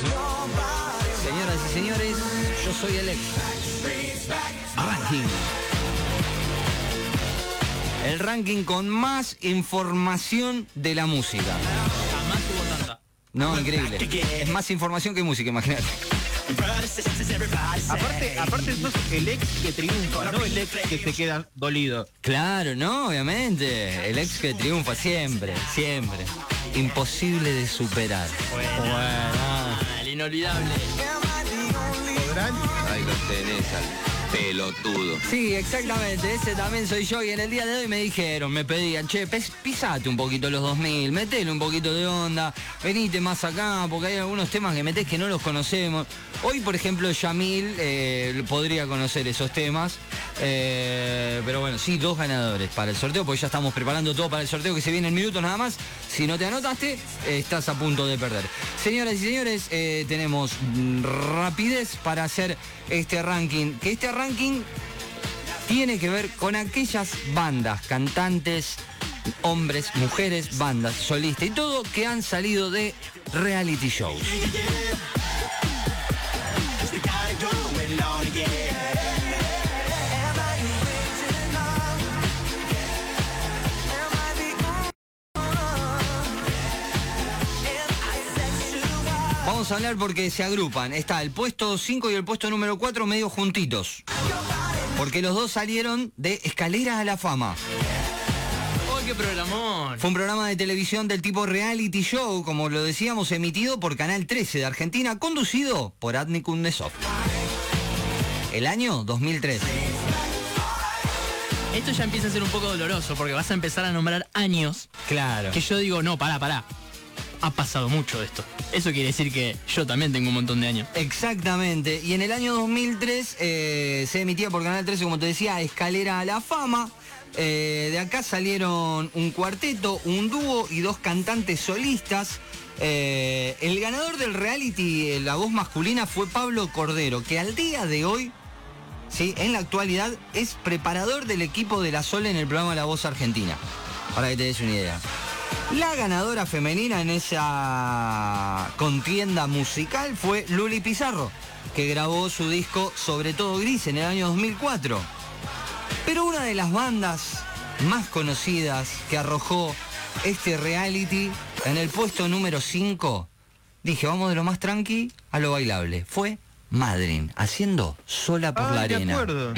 Señoras y señores, yo soy el ex. Ranking. El ranking con más información de la música. Jamás hubo tanta. No, increíble. Es más información que música, imagínate. Aparte, aparte sos el ex que triunfa, no el ex que se queda dolido. Claro, no, obviamente. El ex que triunfa siempre, siempre. Imposible de superar. El inolvidable. ¿Podrán? Ahí lo tenés al pelotudo. Sí, exactamente, ese también soy yo y en el día de hoy me dijeron, me pedían, che, pisate un poquito los 2000, metele un poquito de onda, venite más acá, porque hay algunos temas que metés que no los conocemos. Hoy, por ejemplo, Yamil eh, podría conocer esos temas, eh, pero bueno, sí, dos ganadores para el sorteo, porque ya estamos preparando todo para el sorteo que se viene en minutos nada más. Si no te anotaste, estás a punto de perder. Señoras y señores, eh, tenemos rapidez para hacer este ranking, que este ranking tiene que ver con aquellas bandas, cantantes, hombres, mujeres, bandas, solistas y todo que han salido de reality shows. Vamos a hablar porque se agrupan. Está el puesto 5 y el puesto número 4 medio juntitos. Porque los dos salieron de Escaleras a la Fama. ¡Oh, qué programón! Fue un programa de televisión del tipo reality show, como lo decíamos, emitido por Canal 13 de Argentina, conducido por Adni Kundesov. El año 2003. Esto ya empieza a ser un poco doloroso porque vas a empezar a nombrar años Claro. que yo digo, no, pará, pará. Ha pasado mucho de esto. Eso quiere decir que yo también tengo un montón de años. Exactamente. Y en el año 2003 eh, se emitía por Canal 13, como te decía, Escalera a la Fama. Eh, de acá salieron un cuarteto, un dúo y dos cantantes solistas. Eh, el ganador del reality, la voz masculina, fue Pablo Cordero, que al día de hoy, ¿sí? en la actualidad, es preparador del equipo de la Sol en el programa La Voz Argentina. Para que te des una idea. La ganadora femenina en esa contienda musical fue Luli Pizarro, que grabó su disco Sobre todo Gris en el año 2004. Pero una de las bandas más conocidas que arrojó este reality en el puesto número 5, dije, vamos de lo más tranqui a lo bailable, fue Madrin, haciendo Sola por la Ah, de Arena. acuerdo.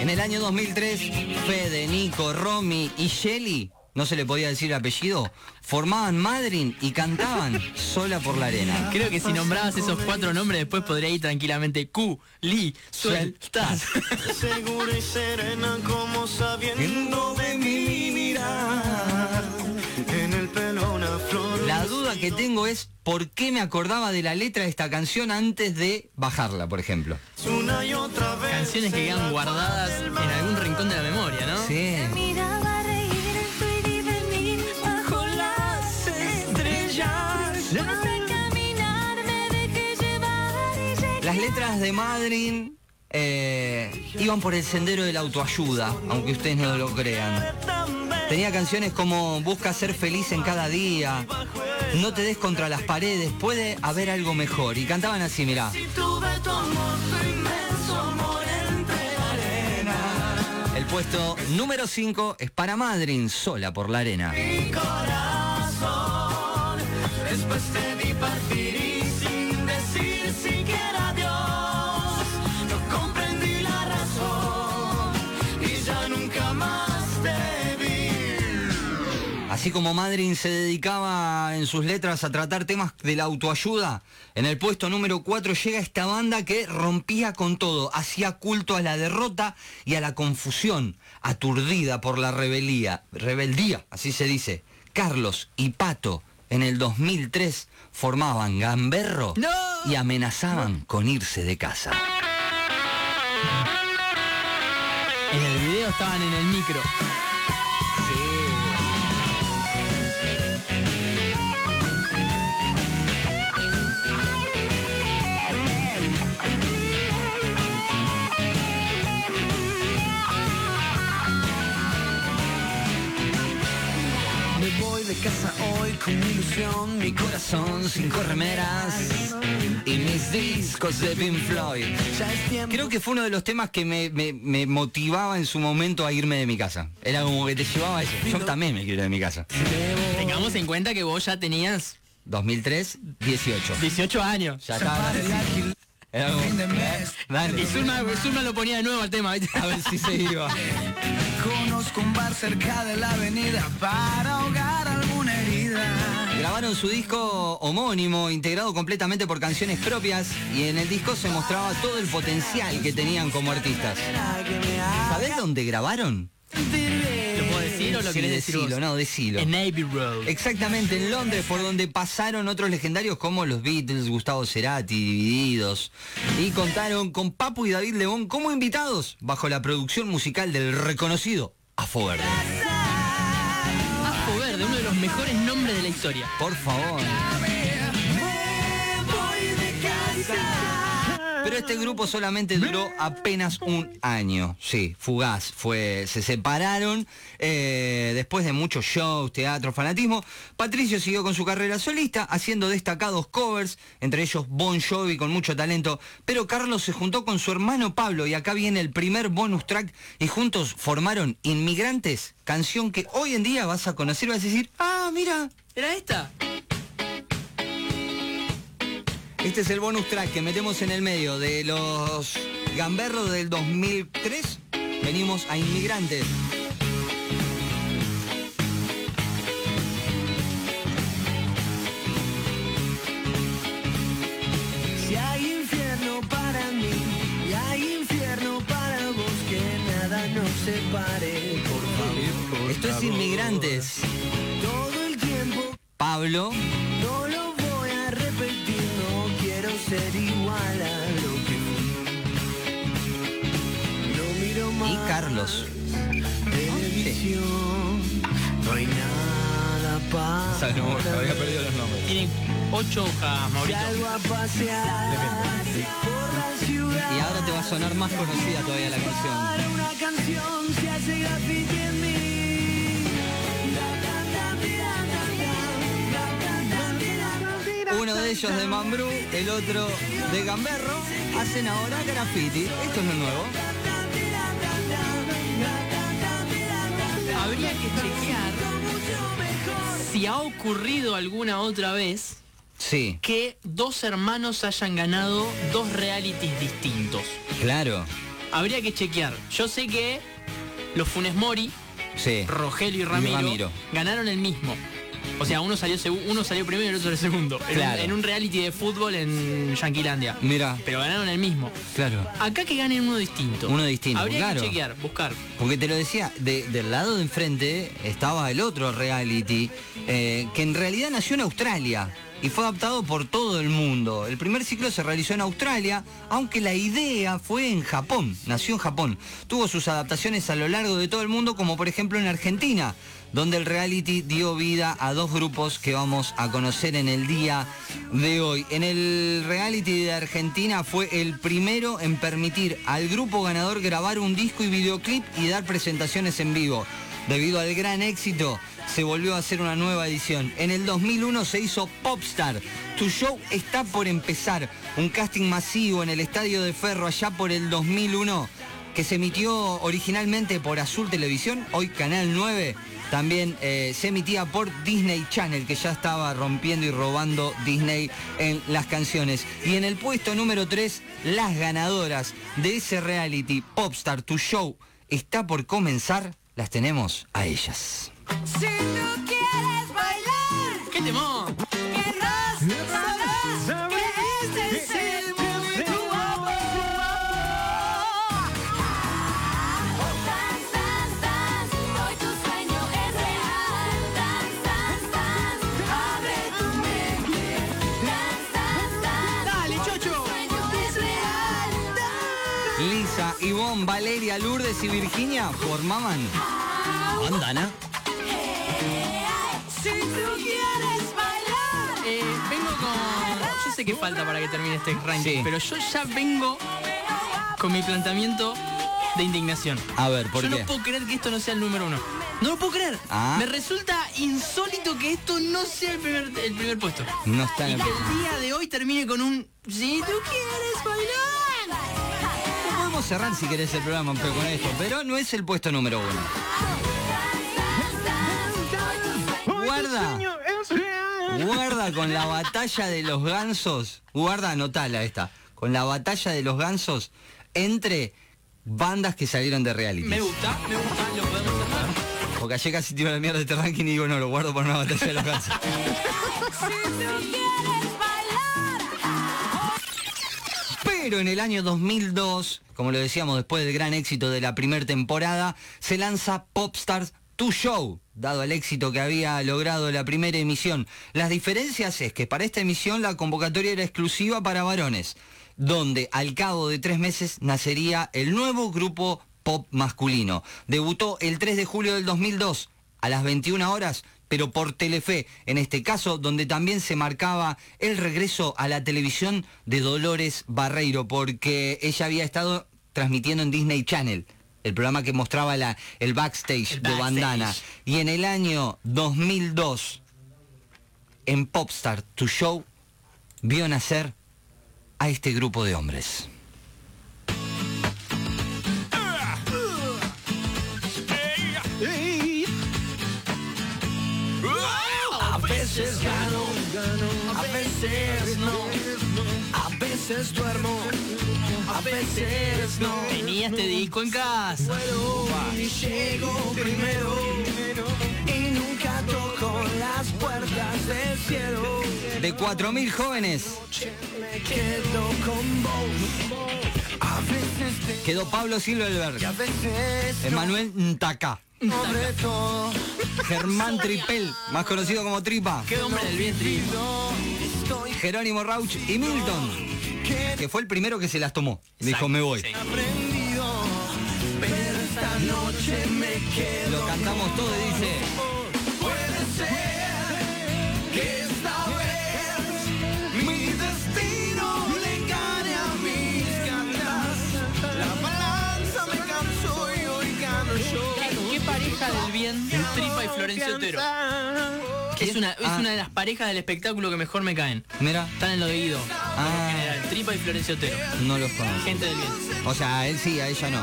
En el año 2003, Fede, Nico, Romy y Shelly, no se le podía decir el apellido, formaban Madrin y cantaban Sola por la Arena. Creo que si nombrabas esos cuatro nombres después podría ir tranquilamente Q, Li, sueltas. Segura y serena como sabiendo de mi que tengo es por qué me acordaba de la letra de esta canción antes de bajarla, por ejemplo. Una y otra vez. Canciones que quedan guardadas en algún rincón de la memoria, ¿no? Sí. Las letras de Madrin eh, iban por el sendero de la autoayuda, aunque ustedes no lo crean. Tenía canciones como Busca ser feliz en cada día, No te des contra las paredes, puede haber algo mejor. Y cantaban así, mirá. El puesto número 5 es para Madrin, sola por la arena. Así como Madrin se dedicaba en sus letras a tratar temas de la autoayuda, en el puesto número 4 llega esta banda que rompía con todo, hacía culto a la derrota y a la confusión, aturdida por la rebelía, rebeldía, así se dice. Carlos y Pato en el 2003 formaban Gamberro ¡No! y amenazaban con irse de casa. En el video estaban en el micro. Con mi ilusión, mi corazón cinco remeras y mis discos de Pink Floyd. Ya es tiempo. Creo que fue uno de los temas que me, me- me motivaba en su momento a irme de mi casa. Era como que te llevaba a eso. Yo también me quiero ir de mi casa. Tengamos en cuenta que vos ya tenías 2003, 18. 18 años. Ya estaba. Era como, ¿eh? Dale. Y Zulma, Zulma lo ponía de nuevo al tema, ¿viste? A ver si se iba. Conozco un bar cerca de la avenida para ahogar. Grabaron su disco homónimo, integrado completamente por canciones propias, y en el disco se mostraba todo el potencial que tenían como artistas. ¿Sabés dónde grabaron? ¿Lo puedo decir o lo Sí, querés decir decilo, vos? no, decilo. En Navy Road. Exactamente, en Londres, por donde pasaron otros legendarios como los Beatles, Gustavo Cerati, Divididos, y contaron con Papu y David León como invitados bajo la producción musical del reconocido Afo Verde. Afo Verde, uno de los mejores Por favor. Pero este grupo solamente duró apenas un año. Sí, fugaz. Fue, se separaron eh, después de muchos shows, teatro, fanatismo. Patricio siguió con su carrera solista, haciendo destacados covers, entre ellos Bon Jovi con mucho talento. Pero Carlos se juntó con su hermano Pablo y acá viene el primer bonus track y juntos formaron Inmigrantes, canción que hoy en día vas a conocer y vas a decir, ah, mira, ¿Era esta? Este es el bonus track que metemos en el medio de los gamberros del 2003. Venimos a inmigrantes. Si hay infierno para mí y hay infierno para vos, que nada nos separe, por favor. Esto es inmigrantes. Pablo, no lo voy a repetir, no quiero ser igual a lo que. No miro más y Carlos. televisión, no hay nada para los nombres. Tienen 8 hojas, Maurito. Salgo a pasear por la ciudad. Y ahora te va a sonar más conocida todavía la canción. Una canción se hace graffiti en mí. Uno de ellos de Mambrú, el otro de Gamberro. Hacen ahora graffiti. Esto es lo nuevo. Habría que chequear si ha ocurrido alguna otra vez Sí, que dos hermanos hayan ganado dos realities distintos. claro. Habría que chequear. Yo sé que los Funes Mori, Sí. Rogelio y Ramiro, Ramiro. ganaron el mismo. O sea, uno salió, uno salió primero y el otro el segundo. En, Claro. un, en un reality de fútbol en Yanquilandia. Mira, Pero ganaron el mismo. claro. Acá que ganen uno distinto. Uno distinto, Habría claro. que chequear, buscar. Porque te lo decía, de- del lado de enfrente estaba el otro reality, eh, que en realidad nació en Australia y fue adaptado por todo el mundo. El primer ciclo se realizó en Australia, aunque la idea fue en Japón, nació en Japón. Tuvo sus adaptaciones a lo largo de todo el mundo, como por ejemplo en Argentina, donde el reality dio vida a dos grupos que vamos a conocer en el día de hoy. En el reality de Argentina fue el primero en permitir al grupo ganador grabar un disco y videoclip y dar presentaciones en vivo. Debido al gran éxito, se volvió a hacer una nueva edición. En el 2001 se hizo Popstar. Tu show está por empezar. Un casting masivo en el Estadio de Ferro allá por el 2001 que se emitió originalmente por Azul Televisión, hoy Canal 9, también eh, se emitía por Disney Channel, que ya estaba rompiendo y robando Disney en las canciones. Y en el puesto número 3, las ganadoras de ese reality, Popstar, tu show, está por comenzar, las tenemos a ellas. Si no quieres bailar, ¡Qué temón! Valeria, Lourdes y Virginia formaban Bandana. Si tú quieres bailar, Eh, vengo con... Yo sé que falta para que termine este ranking, Sí. pero yo ya vengo con mi planteamiento de indignación. A ver, ¿por yo qué? no puedo creer que esto no sea el número uno. No lo puedo creer. Ah. Me resulta insólito que esto no sea el primer, el primer puesto. No está Y en que el... el día de hoy termine con un Si tú quieres bailar. Podemos cerrar si querés el programa pero con esto, pero no es el puesto número uno. Guarda, guarda con la batalla de los gansos, guarda, anotala esta, con la batalla de los gansos entre bandas que salieron de reality. Me gusta, me gusta, lo podemos cerrar. Porque ayer casi tiro la mierda de este ranking y digo, no, lo guardo para una batalla de los gansos. Pero en el año 2002, como lo decíamos después del gran éxito de la primera temporada, se lanza Popstars 2 Show, dado el éxito que había logrado la primera emisión. Las diferencias es que para esta emisión la convocatoria era exclusiva para varones, donde al cabo de tres meses nacería el nuevo grupo pop masculino. Debutó el 3 de julio del 2002 a las 21 horas, pero por Telefe, en este caso, donde también se marcaba el regreso a la televisión de Dolores Barreiro, porque ella había estado transmitiendo en Disney Channel, el programa que mostraba la, el backstage El de backstage. Bandana. Y en el año 2002, en Popstar, tu show, vio nacer a este grupo de hombres. Veces duermo, a veces no. Tenía este disco en casa. Puedo y llego primero y nunca toco las puertas del cielo. De 4.000 jóvenes, quedo con vos. Quedó Pablo y a Silverberg, veces no. Emanuel todo. Germán Tripel, más conocido como Tripa, Qué hombre del bien. Estoy Jerónimo Rauch y Milton, que fue el primero que se las tomó. Dijo, Exacto, me voy. sí. noche me quedo. Lo cantamos todo y dice, Puede ser que esta vez mi destino le gane a mis ganas. La balanza me cansó y hoy gano yo. ¿Qué, qué pareja del bien Tripa y Florencio Otero? Es una, es Ah. una de las parejas del espectáculo que mejor me caen. mira, Están en lo de Guido. Ah. En general, Tripa y Florencio Otero. no los conozco. Gente del bien. O sea, a él sí, a ella no.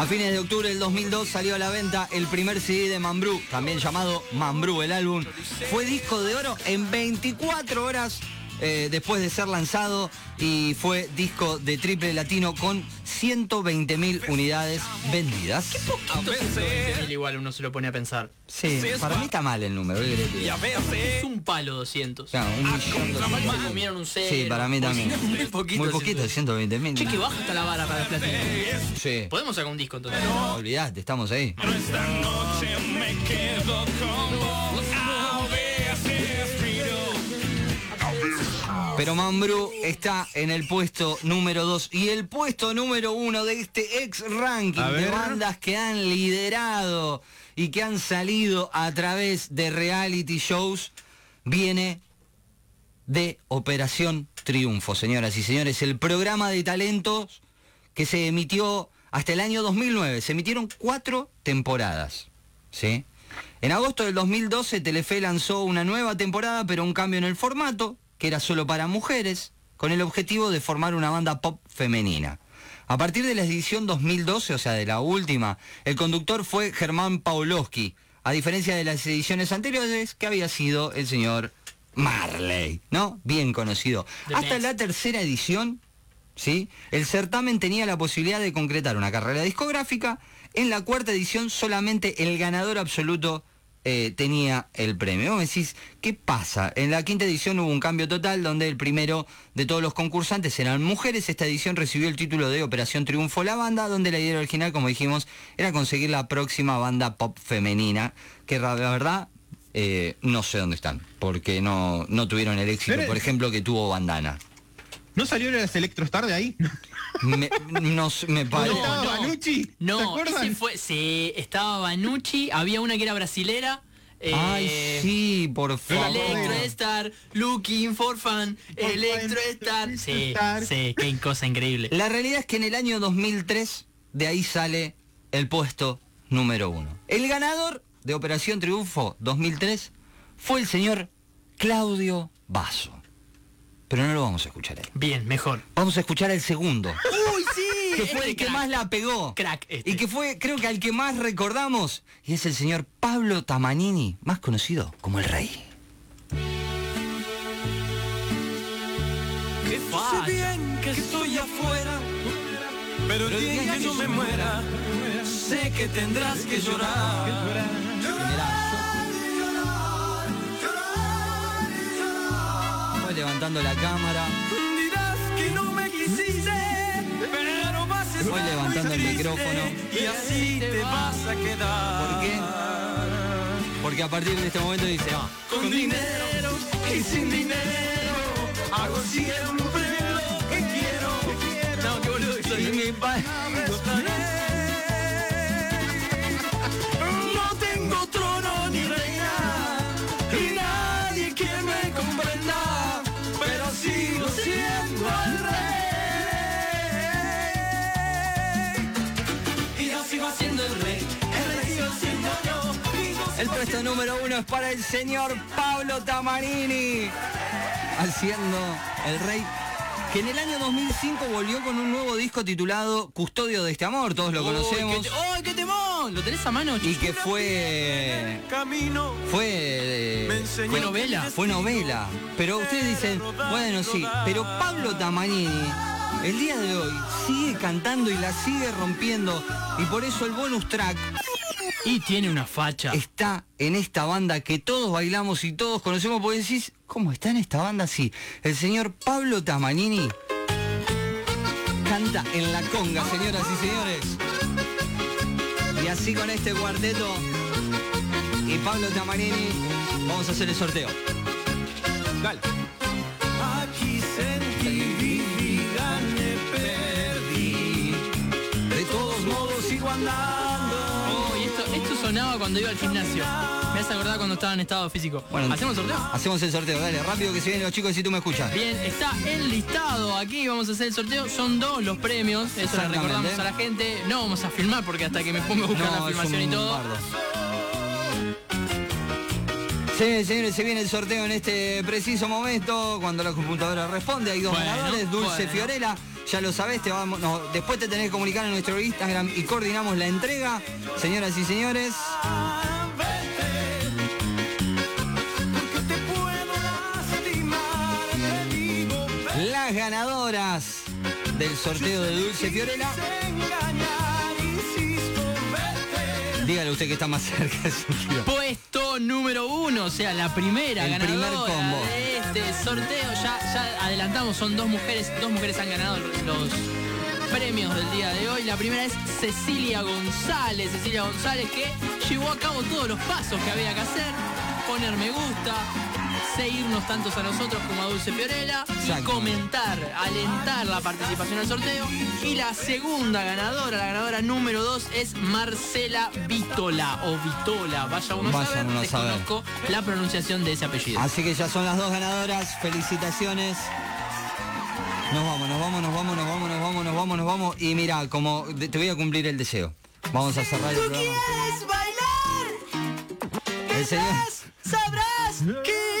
A fines de octubre del 2002 salió a la venta el primer CD de Mambrú, también llamado Mambrú el álbum. Fue disco de oro en 24 horas eh, después de ser lanzado y fue disco de triple latino con 120.000 unidades vendidas. Mil igual uno se lo pone a pensar. Sí, para mí está mal el número. ¿qué querés que diga? Es un palo 200. O sea, un millón se doscientos. comieron un cero. Sí, para mí también. Muy poquito. Muy poquito, 120 mil. Che, que baja hasta la vara para el platino. Sí. Podemos sacar un disco entonces. Olvidate, estamos ahí. Pero Mambrú está en el puesto número 2 y el puesto número 1 de este ex ranking de bandas que han liderado y que han salido a través de reality shows viene de Operación Triunfo, señoras y señores, el programa de talentos que se emitió hasta el año 2009. Se emitieron cuatro temporadas. ¿sí? En agosto del 2012 Telefe lanzó una nueva temporada, pero un cambio en el formato, que era solo para mujeres, con el objetivo de formar una banda pop femenina. A partir de la edición 2012, o sea, de la última, el conductor fue Germán Paulowski, a diferencia de las ediciones anteriores, que había sido el señor Marley, ¿no? Bien conocido. Hasta la tercera edición, ¿sí? El certamen tenía la posibilidad de concretar una carrera discográfica. En la cuarta edición solamente el ganador absoluto eh, tenía el premio. Vos me decís, ¿qué pasa? En la quinta edición hubo un cambio total donde el primero de todos los concursantes eran mujeres. Esta edición recibió el título de Operación Triunfo la banda, donde la idea original, como dijimos, era conseguir la próxima banda pop femenina, que la verdad... eh, no sé dónde están, porque no, no tuvieron el éxito, por ejemplo, que tuvo Bandana. ¿No salió las Electrostar de ahí? Me, no sé, me ¿No parece. estaba No, acuerdan? ese fue. Sí, estaba Banucci, había una que era brasilera. eh, Ay, sí, por favor. Electrostar, Looking for Fun, Electrostar. Sí, sí, qué cosa increíble. La realidad es que en el año 2003, de ahí sale el puesto número uno. El ganador de Operación Triunfo 2003 fue el señor Claudio Basso. Pero no lo vamos a escuchar a él. Bien, mejor. Vamos a escuchar al segundo, ¡Uy, sí! que fue Este el que crack. más la pegó. Crack este. Y que fue, creo que al que más recordamos, y es el señor Pablo Tamanini, más conocido como el Rey. Que sé bien que estoy afuera, pero el día que yo me muera, sé que tendrás que llorar. Fue levantando la cámara, Dirás que no me quisiste, pero vas a estar Voy levantando el micrófono. y así te vas a quedar. ¿Por qué? porque a partir de este momento dice, ah, Con dinero y sin dinero, hago siempre lo que quiero. No, boludo soy. mi pa- puesto número uno es para el señor Pablo Tamarini, haciendo el rey, que en el año 2005 volvió con un nuevo disco titulado Custodio de este amor, todos lo conocemos, ¡Uy, qué, te- ¡Uy, qué temón! ¿Lo tenés a mano? y que fue camino. fue eh, Me enseñó Fue novela. fue novela. Pero ustedes dicen, bueno, sí, pero Pablo Tamanini, el día de hoy, sigue cantando y la sigue rompiendo. Y por eso el bonus track Y tiene una facha. está en esta banda que todos bailamos y todos conocemos. Porque decís, ¿cómo está en esta banda? Sí, el señor Pablo Tamanini canta en la conga, señoras y señores. Y así con este cuarteto y Pablo Tamanini, vamos a hacer el sorteo. Dale. Aquí sentí, viví, gané, perdí. De todos modos sigo sonaba cuando iba al gimnasio. Me hace acordar cuando estaba en estado físico. Bueno, ¿Hacemos sorteo? Hacemos el sorteo, dale, rápido que se vienen los chicos si tú me escuchas. Bien, está enlistado aquí, vamos a hacer el sorteo. Son dos los premios, eso le recordamos a la gente. No vamos a filmar porque hasta que me ponga a buscar la filmación y todo. bardo. Sí, señores, se viene el sorteo en este preciso momento, cuando la computadora responde, hay dos Bueno, ganadores, Dulce bueno. Fiorella, ya lo sabés, te vamos, no, después te tenés que comunicar en nuestro Instagram y coordinamos la entrega. Señoras y señores, las ganadoras del sorteo de Dulce Fiorella. Dígale usted que está más cerca de su tiro. Puesto número uno, o sea, la primera El primer combo. de este sorteo. Ya, ya adelantamos, son dos mujeres, dos mujeres han ganado los premios del día de hoy. La primera es Cecilia González, Cecilia González que llevó a cabo todos los pasos que había que hacer, poner me gusta, seguirnos tantos a nosotros como a Dulce Fiorella y comentar, alentar la participación al sorteo. Y la segunda ganadora, la ganadora número dos es Marcela Vítola o Vitola, vaya uno a Vaya saber, uno a saber. desconozco la pronunciación de ese apellido. Así que ya son las dos ganadoras, felicitaciones. Nos vamos, nos vamos, nos vamos, nos vamos, nos vamos, nos vamos, nos vamos. Y mira, como te voy a cumplir el deseo. Vamos a cerrar el programa. ¿Quieres bailar? El señor. Sabrás que